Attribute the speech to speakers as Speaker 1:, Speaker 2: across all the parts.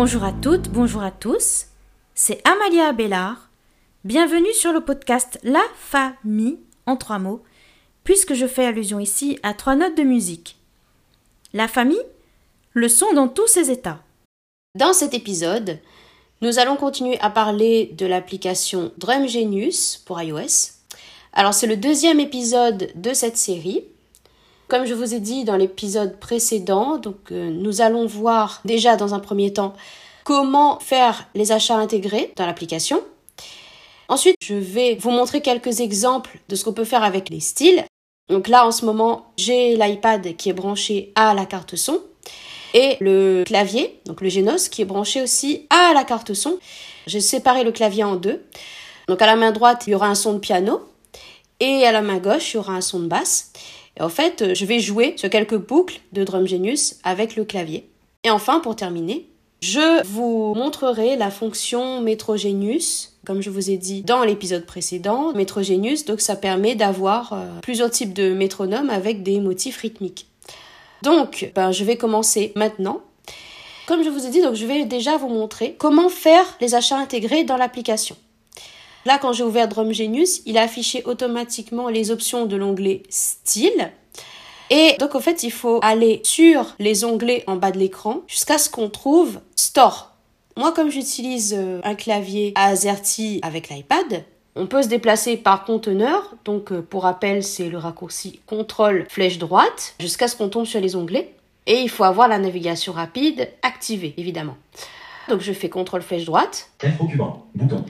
Speaker 1: Bonjour à toutes, bonjour à tous. C'est Amalia Abélard. Bienvenue sur le podcast La Famille en trois mots, puisque je fais allusion ici à trois notes de musique. La famille, le son dans tous ses états. Dans cet épisode, nous allons continuer à parler de l'application Drum Genius pour iOS. Alors c'est le deuxième épisode de cette série. Comme je vous ai dit dans l'épisode précédent, donc euh, nous allons voir déjà dans un premier temps comment faire les achats intégrés dans l'application. Ensuite, je vais vous montrer quelques exemples de ce qu'on peut faire avec les styles. Donc là, en ce moment, j'ai l'iPad qui est branché à la carte son et le clavier, donc le Genos, qui est branché aussi à la carte son. J'ai séparé le clavier en deux. Donc à la main droite, il y aura un son de piano et à la main gauche, il y aura un son de basse. En fait, je vais jouer sur quelques boucles de Drum Genius avec le clavier. Et enfin, pour terminer, je vous montrerai la fonction Metrogenius, comme je vous ai dit dans l'épisode précédent. Metrogenius, donc ça permet d'avoir euh, plusieurs types de métronomes avec des motifs rythmiques. Donc, ben, je vais commencer maintenant. Comme je vous ai dit, donc je vais déjà vous montrer comment faire les achats intégrés dans l'application. Là, quand j'ai ouvert Drum Genius, il a affiché automatiquement les options de l'onglet Style. Et donc, en fait, il faut aller sur les onglets en bas de l'écran jusqu'à ce qu'on trouve Store. Moi, comme j'utilise euh, un clavier AZERTY avec l'iPad, on peut se déplacer par conteneur. Donc, euh, pour rappel, c'est le raccourci CTRL flèche droite jusqu'à ce qu'on tombe sur les onglets. Et il faut avoir la navigation rapide activée, évidemment. Donc, je fais CTRL flèche droite. bouton.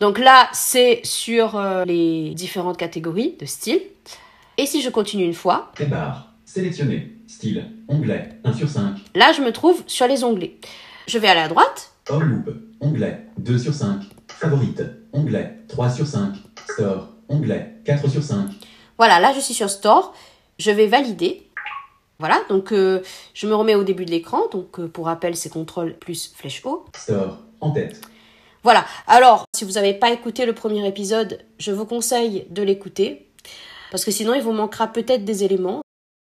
Speaker 1: Donc là, c'est sur euh, les différentes catégories de style. Et si je continue une fois?
Speaker 2: Barre. Sélectionner. Style. Onglet. 1 sur 5.
Speaker 1: Là, je me trouve sur les onglets. Je vais aller à droite.
Speaker 2: All loop. Onglet. 2 sur 5. Favorite. Onglet. 3 sur 5. Store. Onglet. 4 sur 5.
Speaker 1: Voilà, là, je suis sur Store. Je vais valider. Voilà, donc euh, je me remets au début de l'écran. Donc euh, pour rappel, c'est CTRL plus flèche haut.
Speaker 2: Store. En tête.
Speaker 1: Voilà. Alors, si vous n'avez pas écouté le premier épisode, je vous conseille de l'écouter. Parce que sinon, il vous manquera peut-être des éléments.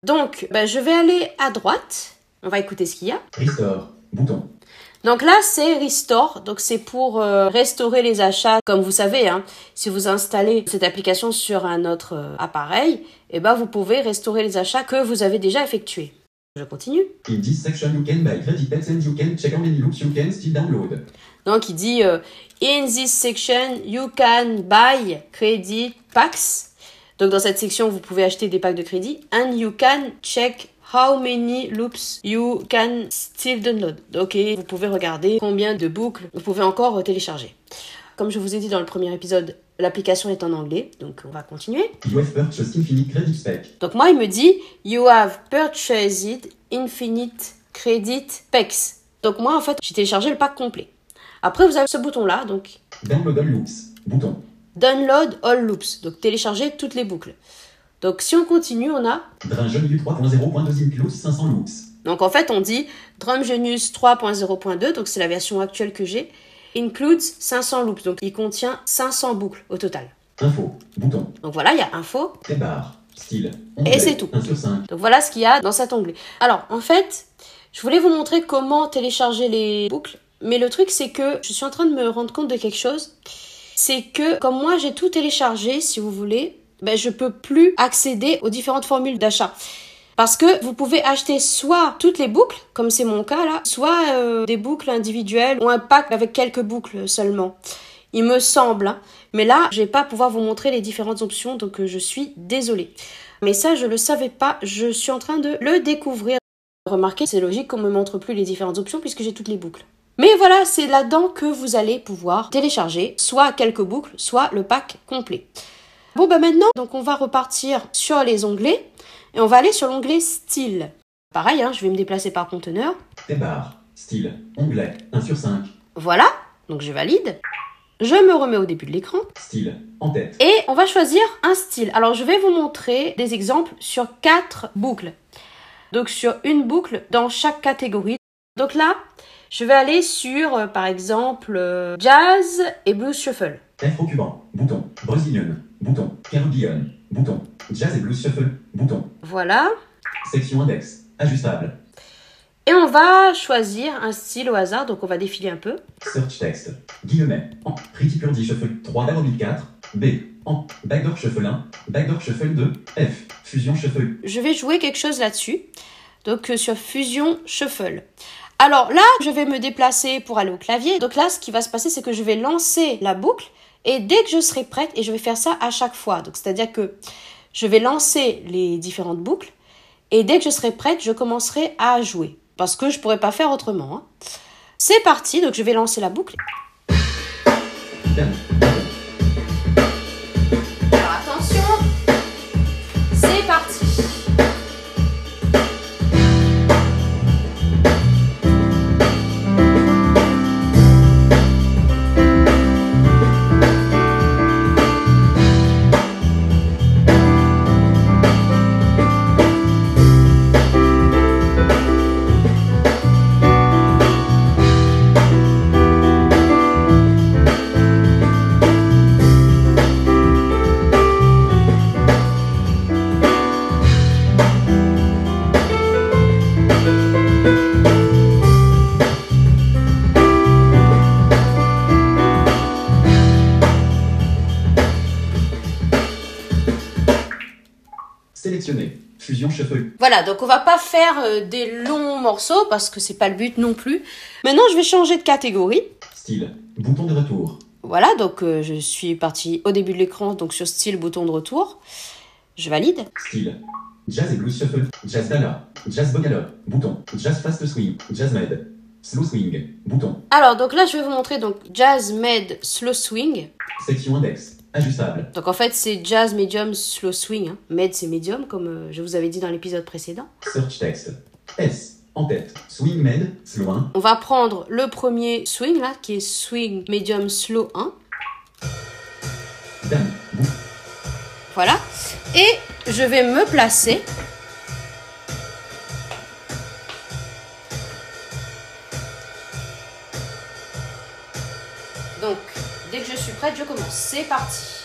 Speaker 1: Donc, ben, je vais aller à droite. On va écouter ce qu'il y a.
Speaker 2: Restore. Bouton.
Speaker 1: Donc là, c'est Restore. Donc c'est pour euh, restaurer les achats. Comme vous savez, hein, si vous installez cette application sur un autre euh, appareil, eh ben, vous pouvez restaurer les achats que vous avez déjà effectués. Je continue.
Speaker 2: In this section you can buy credit pets and you can check how many loops you can still download.
Speaker 1: Donc il dit euh, In this section you can buy credit packs. Donc dans cette section vous pouvez acheter des packs de crédit and you can check how many loops you can still download. Ok, vous pouvez regarder combien de boucles vous pouvez encore télécharger. Comme je vous ai dit dans le premier épisode, l'application est en anglais, donc on va continuer.
Speaker 2: You have purchased infinite credit spec.
Speaker 1: Donc moi, il me dit You have purchased infinite credit packs. Donc moi, en fait, j'ai téléchargé le pack complet. Après, vous avez ce bouton-là, donc
Speaker 2: Download all loops. Bouton.
Speaker 1: Download all loops, donc télécharger toutes les boucles. Donc si on continue, on a
Speaker 2: Drum Genius 3.0.2 includes 500 loops.
Speaker 1: Donc en fait, on dit Drum Genius 3.0.2, donc c'est la version actuelle que j'ai, includes 500 loops, donc il contient 500 boucles au total.
Speaker 2: Info. Bouton.
Speaker 1: Donc voilà, il y a info.
Speaker 2: Très barre. Style.
Speaker 1: Et c'est tout.
Speaker 2: 1 sur 5.
Speaker 1: Donc voilà ce qu'il y a dans cet onglet. Alors en fait, je voulais vous montrer comment télécharger les boucles, mais le truc c'est que je suis en train de me rendre compte de quelque chose. C'est que comme moi j'ai tout téléchargé, si vous voulez, ben, je peux plus accéder aux différentes formules d'achat. Parce que vous pouvez acheter soit toutes les boucles, comme c'est mon cas là, soit euh, des boucles individuelles ou un pack avec quelques boucles seulement. Il me semble. hein. Mais là, je vais pas pouvoir vous montrer les différentes options, donc euh, je suis désolée. Mais ça, je le savais pas. Je suis en train de le découvrir. Remarquez, c'est logique qu'on me montre plus les différentes options puisque j'ai toutes les boucles. Mais voilà, c'est là-dedans que vous allez pouvoir télécharger soit quelques boucles, soit le pack complet. Bon bah maintenant, donc on va repartir sur les onglets et on va aller sur l'onglet style. Pareil, hein, je vais me déplacer par conteneur.
Speaker 2: Très barre. Style. Onglet. 1 sur 5.
Speaker 1: Voilà, donc je valide. Je me remets au début de l'écran
Speaker 2: Style. En tête.
Speaker 1: et on va choisir un style. Alors je vais vous montrer des exemples sur quatre boucles. Donc sur une boucle dans chaque catégorie. Donc là, je vais aller sur euh, par exemple euh, jazz et blues shuffle.
Speaker 2: Afro cuban. Bouton. Brazilian. Bouton. Bouton. Jazz et blues shuffle. Bouton.
Speaker 1: Voilà.
Speaker 2: Section index. Ajustable.
Speaker 1: Et on va choisir un style au hasard, donc on va défiler un peu.
Speaker 2: Search text. Guillemets. En. Pretty Purdy Shuffle 3 barre 4. B. En. Backdoor Shuffle 1. Backdoor Shuffle 2. F. Fusion Shuffle.
Speaker 1: Je vais jouer quelque chose là-dessus. Donc euh, sur Fusion Shuffle. Alors là, je vais me déplacer pour aller au clavier. Donc là, ce qui va se passer, c'est que je vais lancer la boucle. Et dès que je serai prête, et je vais faire ça à chaque fois. Donc c'est-à-dire que je vais lancer les différentes boucles. Et dès que je serai prête, je commencerai à jouer. Parce que je pourrais pas faire autrement. hein. C'est parti, donc je vais lancer la boucle.
Speaker 2: Sélectionné. Fusion Shuffle.
Speaker 1: Voilà, donc on va pas faire euh, des longs morceaux parce que c'est pas le but non plus. Maintenant, je vais changer de catégorie.
Speaker 2: Style. Bouton de retour.
Speaker 1: Voilà, donc euh, je suis partie au début de l'écran, donc sur style bouton de retour. Je valide.
Speaker 2: Style. Jazz et blues shuffle. Jazz dala. Jazz bogala. Bouton. Jazz fast swing. Jazz med. Slow swing. Bouton.
Speaker 1: Alors, donc là, je vais vous montrer donc Jazz Med Slow Swing.
Speaker 2: Section index. Ajustable.
Speaker 1: Donc en fait, c'est Jazz Medium Slow Swing. hein. Med, c'est Medium, comme euh, je vous avais dit dans l'épisode précédent.
Speaker 2: Search text. S. En tête. Swing med. Slow 1.
Speaker 1: On va prendre le premier swing là, qui est Swing Medium Slow 1.
Speaker 2: Dame.
Speaker 1: Voilà. Et je vais me placer. Je commence. C'est parti.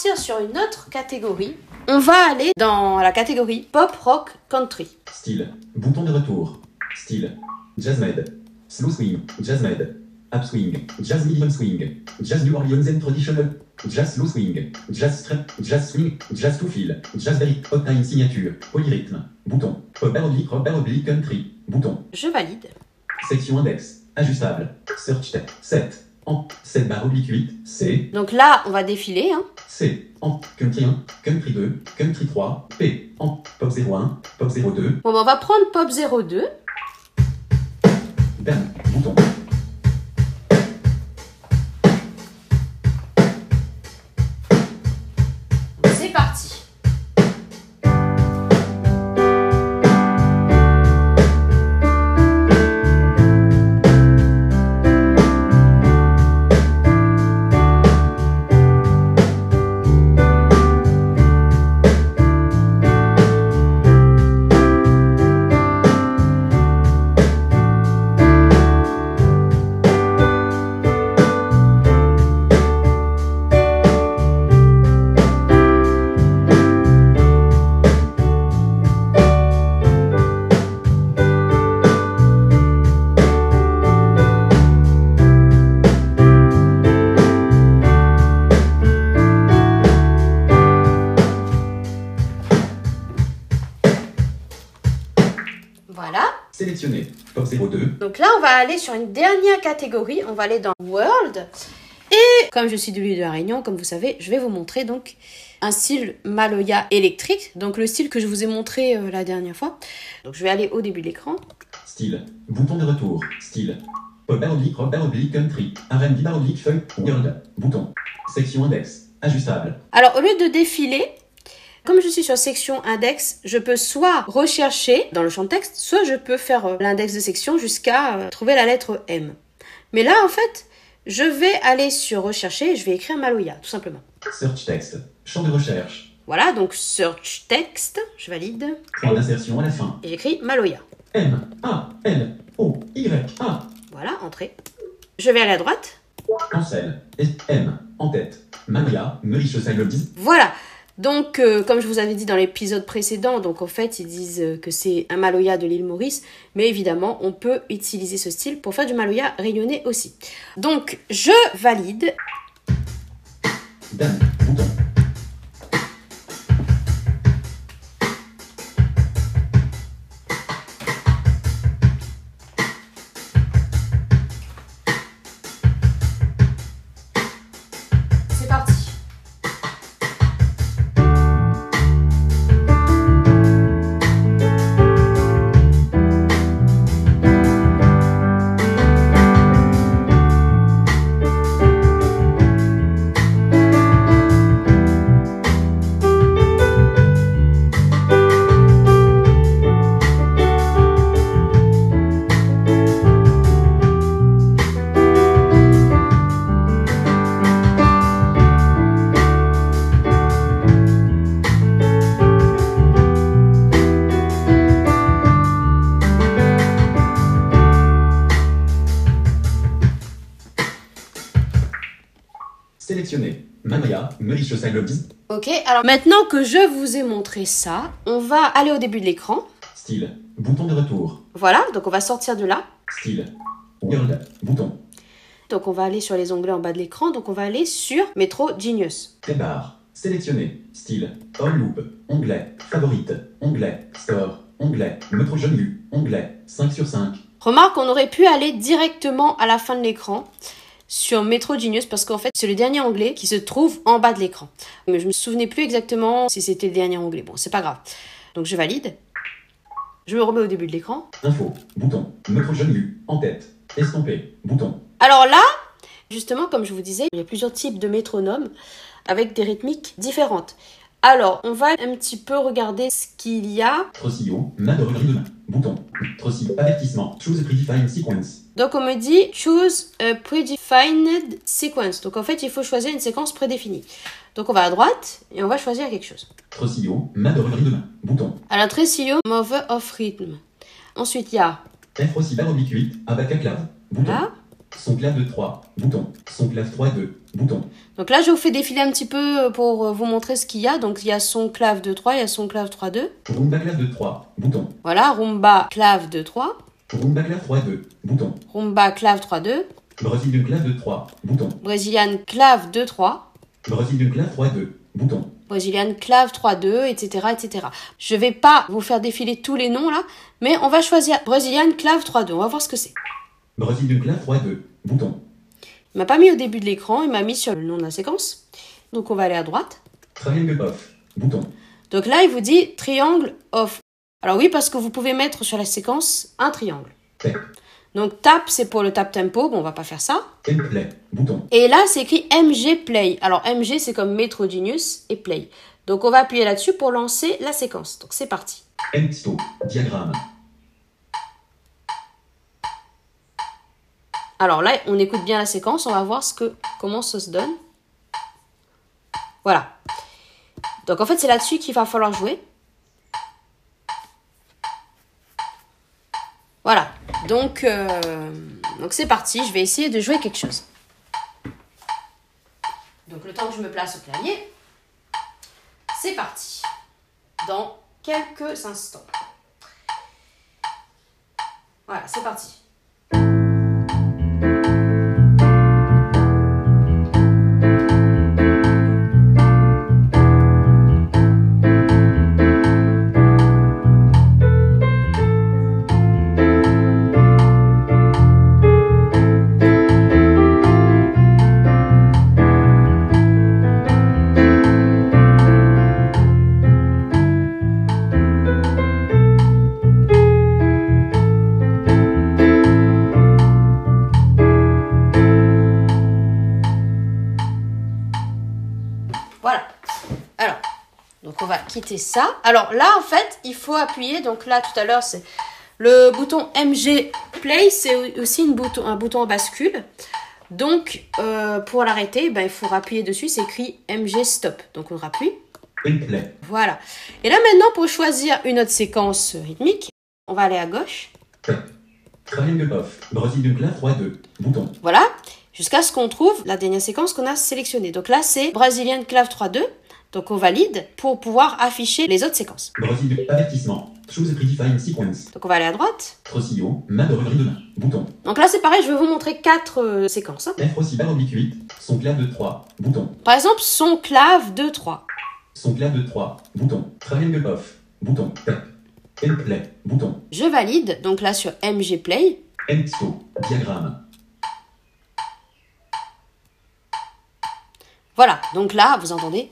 Speaker 1: Partir sur une autre catégorie. On va aller dans la catégorie pop rock country.
Speaker 2: Style. Bouton de retour. Style. Jazz med. Slow swing. Jazz med. Upswing. Jazz medium swing. Jazz New Orleans and traditional. Jazz slow swing. Jazz strap. Jazz swing. Jazz to feel. Jazz very hot time signature. Polyrythme. Bouton. Pop oblique oblique country. Bouton.
Speaker 1: Je valide.
Speaker 2: Section index. Ajustable. Search text. 7. En. 7 bar oblique 8. C.
Speaker 1: Donc là, on va défiler. Hein.
Speaker 2: C. En. Country 1. Country 2. Country 3. P. En. Pop 01. Pop 02.
Speaker 1: Bon, ben, on va prendre pop 02.
Speaker 2: Dame. Bouton.
Speaker 1: Va aller sur une dernière catégorie. On va aller dans World. Et comme je suis de l'île de la Réunion, comme vous savez, je vais vous montrer donc un style Maloya électrique, donc le style que je vous ai montré euh, la dernière fois. Donc je vais aller au début de l'écran.
Speaker 2: Style. Bouton de retour. Style. Pop oblique, oblique, country. R&B oblique, feuille, world. Bouton. Section index. Ajustable.
Speaker 1: Alors au lieu de défiler, comme je suis sur section index, je peux soit rechercher dans le champ de texte, soit je peux faire euh, l'index de section jusqu'à euh, trouver la lettre M. Mais là, en fait, je vais aller sur rechercher et je vais écrire Maloya, tout simplement.
Speaker 2: Search text. Champ de recherche.
Speaker 1: Voilà, donc search text, je valide,
Speaker 2: Point d'insertion à la fin.
Speaker 1: et j'écris Maloya.
Speaker 2: M. A. L. O. Y. A.
Speaker 1: Voilà, entrée. Je vais aller à droite.
Speaker 2: Cancel. M. En tête. Le 10.
Speaker 1: Voilà. Donc, euh, comme je vous avais dit dans l'épisode précédent, donc en fait, ils disent euh, que c'est un Maloya de l'île Maurice, mais évidemment, on peut utiliser ce style pour faire du Maloya réunionnais aussi. Donc, je valide.
Speaker 2: Maria. Meuriche le 10.
Speaker 1: Ok, alors maintenant que je vous ai montré ça, on va aller au début de l'écran.
Speaker 2: Style. Bouton de retour.
Speaker 1: Voilà, donc on va sortir de là.
Speaker 2: Style. World. Bouton.
Speaker 1: Donc on va aller sur les onglets en bas de l'écran. Donc on va aller sur Metro Genius.
Speaker 2: Barre. Sélectionné. Style. All loop. Onglet. Favorite. Onglet. Store. Onglet. Metro lu. Onglet. 5 sur 5.
Speaker 1: Remarque, on aurait pu aller directement à la fin de l'écran sur Metro Genius parce qu'en fait c'est le dernier onglet qui se trouve en bas de l'écran. Mais je me souvenais plus exactement si c'était le dernier onglet. Bon, c'est pas grave. Donc je valide. Je me remets au début de l'écran.
Speaker 2: Info. Bouton. Metro lu. En tête. Estompé. Bouton.
Speaker 1: Alors là, justement, comme je vous disais, il y a plusieurs types de métronomes avec des rythmiques différentes. Alors, on va un petit peu regarder ce qu'il y a.
Speaker 2: Trocillon. Main de. Bouton. Trocillon. Avertissement. Choose a predefined sequence.
Speaker 1: Donc on me dit choose a predefined sequence. Donc en fait, il faut choisir une séquence prédéfinie. Donc on va à droite et on va choisir quelque chose.
Speaker 2: Trocillon. Main de main. Bouton.
Speaker 1: Alors Tresillo, Mover of Rhythm. Ensuite, il y a
Speaker 2: F aussi barre oblique 8. Abaca clave. Bouton.
Speaker 1: là.
Speaker 2: Son clave de 3. Bouton. Son clave 3 2. Bouton.
Speaker 1: Donc là, je vous fais défiler un petit peu pour euh, vous montrer ce qu'il y a. Donc il y a son clave de 3, il y a son clave 3 2.
Speaker 2: Rumba clave de 3. Bouton.
Speaker 1: Voilà, rumba clave de 3,
Speaker 2: Rumba clave 3 2. Bouton.
Speaker 1: rumba clave 3 2,
Speaker 2: Brésil clave de 3. Bouton.
Speaker 1: brésilienne clave 2 3.
Speaker 2: Brésil clave 3 2. Bouton.
Speaker 1: brésilienne clave 3-2, etc., etc. Je vais pas vous faire défiler tous les noms là, mais on va choisir brésilienne clave 3-2. On va voir ce que c'est.
Speaker 2: Brésil clave 3 2. Bouton.
Speaker 1: Il m'a pas mis au début de l'écran, il m'a mis sur le nom de la séquence. Donc on va aller à droite.
Speaker 2: Triangle off. Bouton.
Speaker 1: Donc là, il vous dit triangle off. Alors oui, parce que vous pouvez mettre sur la séquence un triangle. Donc tap, c'est pour le tap tempo. Bon, on va pas faire ça.
Speaker 2: Play. Bouton.
Speaker 1: Et là, c'est écrit MG play. Alors MG, c'est comme Metro Genius et play. Donc on va appuyer là-dessus pour lancer la séquence. Donc c'est parti.
Speaker 2: Diagramme.
Speaker 1: Alors là, on écoute bien la séquence, on va voir ce que, comment ça se donne. Voilà. Donc en fait, c'est là-dessus qu'il va falloir jouer. Voilà. Donc euh, donc c'est parti, je vais essayer de jouer quelque chose. Donc le temps que je me place au clavier, c'est parti. Dans quelques instants. Voilà, c'est parti. Ça. Alors là, en fait, il faut appuyer. Donc là, tout à l'heure, c'est le bouton MG Play, c'est aussi une bouton, un bouton en bascule. Donc, euh, pour l'arrêter, ben, il faut appuyer dessus. C'est écrit MG Stop. Donc, on rappuie.
Speaker 2: Play.
Speaker 1: Voilà. Et là, maintenant, pour choisir une autre séquence rythmique, on va aller à gauche.
Speaker 2: Triangle off. Brazilian clave 3 2. Bouton.
Speaker 1: Voilà. Jusqu'à ce qu'on trouve la dernière séquence qu'on a sélectionnée. Donc là, c'est Brazilian Clave 3-2. Donc on valide pour pouvoir afficher les autres séquences.
Speaker 2: Avertissement. Choose predefined sequence.
Speaker 1: Donc on va aller à droite.
Speaker 2: Trocillon. Main de regret de main. Bouton.
Speaker 1: Donc là, c'est pareil, je vais vous montrer quatre euh, séquences. hein.
Speaker 2: F aussi barre oblique 8. Son clave de 3. Bouton.
Speaker 1: Par exemple, son clave 2-3.
Speaker 2: Son clave de 3. Bouton. Triangle off. Bouton. Tap. And play. Bouton.
Speaker 1: Je valide, donc là sur MG Play.
Speaker 2: Stop. Diagramme.
Speaker 1: Voilà, donc là, vous entendez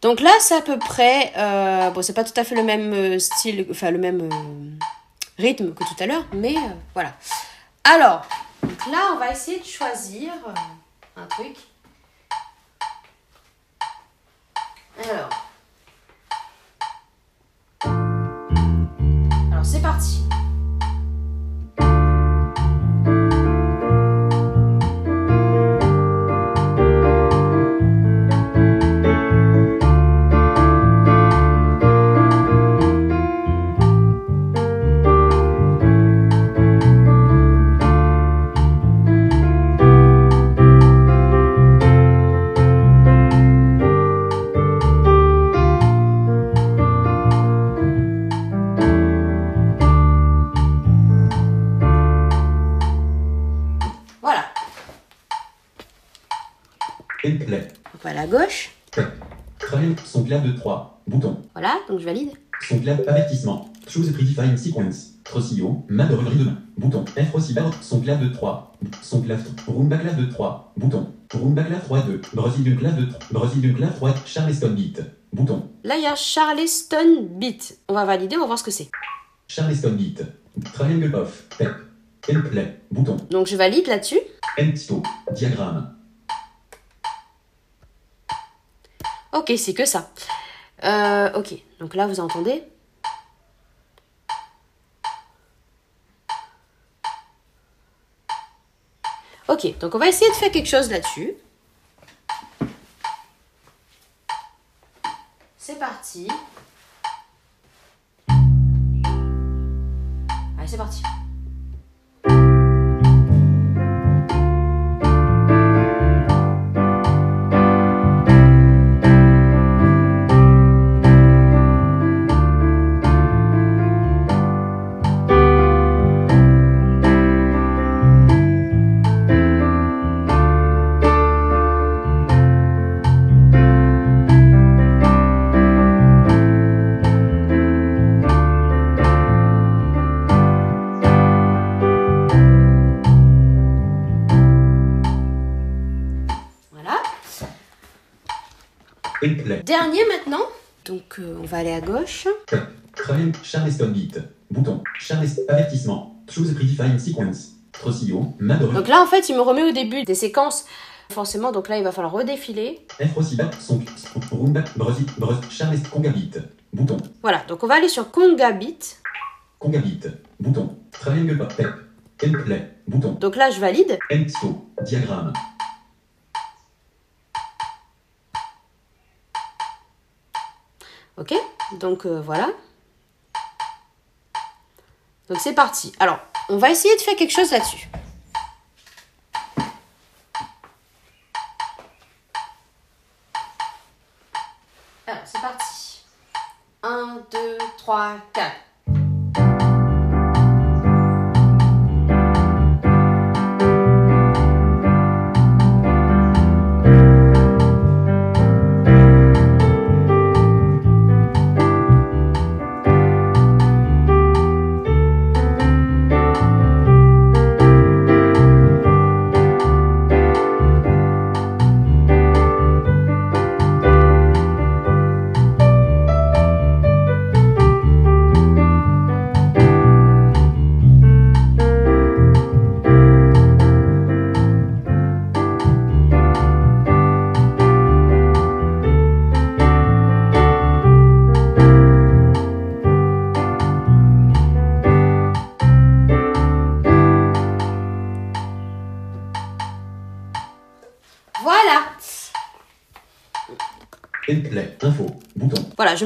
Speaker 1: Donc là, c'est à peu près... euh, bon, c'est pas tout à fait le même euh, style, enfin le même euh, rythme que tout à l'heure, mais voilà. Alors, là, on va essayer de choisir un truc. Alors... Alors, c'est parti. À gauche.
Speaker 2: Triangle. Son clave de 3. Bouton.
Speaker 1: Voilà, donc je valide.
Speaker 2: Son clave avertissement. Choose predefined sequence. Trocillon. Main de regret de main. Bouton. F aussi. Son clave de 3. Son clave. Roomba clave de 3. Bouton. Roomba clave 3 2. Brazilian clave de 3. Brazilian clave 3. Charleston beat. Bouton.
Speaker 1: Là, il y a Charleston Beat. On va valider, on va voir ce que c'est.
Speaker 2: Charleston beat. Triangle off. Tap. Play. Bouton.
Speaker 1: Donc je valide là-dessus.
Speaker 2: End stop. Diagramme.
Speaker 1: Ok, c'est que ça. Euh, ok, donc là, vous entendez Ok, donc on va essayer de faire quelque chose là-dessus. C'est parti. Allez, c'est parti.
Speaker 2: Play.
Speaker 1: Dernier maintenant. Donc euh, on va aller à gauche.
Speaker 2: Triangle. Charleston beat. Bouton. Charleston. Avertissement. Choose predefined sequence. Trocillon. Regret.
Speaker 1: Donc là en fait il me remet au début des séquences. Forcément donc là il va falloir redéfiler.
Speaker 2: F aussi barre. Son. Roomba. Brazil. Brazil. Charleston. Conga beat. Bouton.
Speaker 1: Voilà, donc on va aller sur Conga Beat.
Speaker 2: Conga beat. Bouton. Triangle. Tap. And play. Bouton.
Speaker 1: Donc là je valide.
Speaker 2: End stop. Diagramme.
Speaker 1: Donc euh, voilà. Donc c'est parti. Alors, on va essayer de faire quelque chose là-dessus. Alors, c'est parti. 1, 2, 3, 4.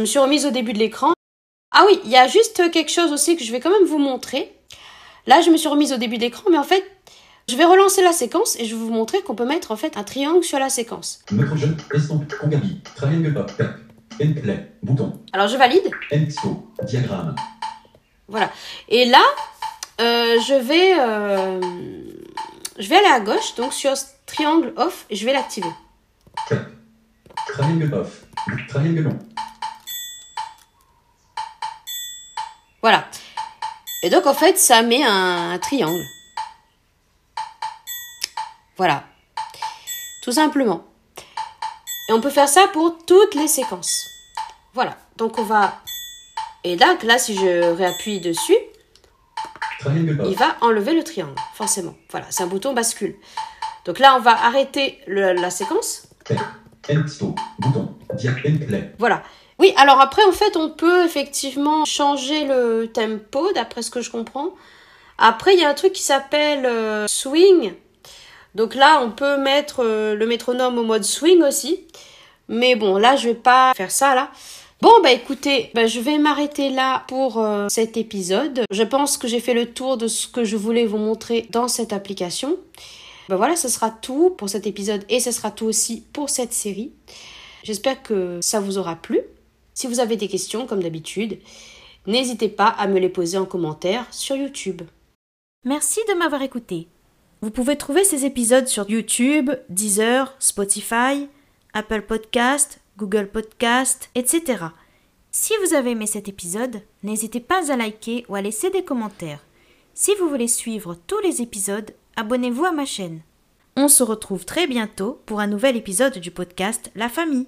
Speaker 1: Me suis remise au début de l'écran. Ah oui, il y a juste quelque chose aussi que je vais quand même vous montrer. Là, je me suis remise au début de l'écran, mais en fait, je vais relancer la séquence et je vais vous montrer qu'on peut mettre en fait un triangle sur la séquence.
Speaker 2: Bouton.
Speaker 1: Alors je valide.
Speaker 2: Diagramme.
Speaker 1: Voilà. Et là, euh, je vais, euh, je vais aller à gauche, donc sur ce triangle off, et je vais l'activer.
Speaker 2: Triangle off. Triangle long.
Speaker 1: Et donc en fait, ça met un, un triangle. Voilà. Tout simplement. Et on peut faire ça pour toutes les séquences. Voilà. Donc on va... Et là, là si je réappuie dessus, il va enlever le triangle, forcément. Voilà, c'est un bouton bascule. Donc là, on va arrêter le- la séquence. Voilà. Oui, alors après, en fait, on peut effectivement changer le tempo, d'après ce que je comprends. Après, il y a un truc qui s'appelle euh, swing. Donc là, on peut mettre euh, le métronome au mode swing aussi. Mais bon, là, je vais pas faire ça, là. Bon, bah écoutez, bah, je vais m'arrêter là pour euh, cet épisode. Je pense que j'ai fait le tour de ce que je voulais vous montrer dans cette application. Bah voilà, ce sera tout pour cet épisode et ce sera tout aussi pour cette série. J'espère que ça vous aura plu. Si vous avez des questions, comme d'habitude, n'hésitez pas à me les poser en commentaire sur YouTube.
Speaker 3: Merci de m'avoir écouté. Vous pouvez trouver ces épisodes sur YouTube, Deezer, Spotify, Apple Podcast, Google Podcast, etc. Si vous avez aimé cet épisode, n'hésitez pas à liker ou à laisser des commentaires. Si vous voulez suivre tous les épisodes, abonnez-vous à ma chaîne. On se retrouve très bientôt pour un nouvel épisode du podcast La famille.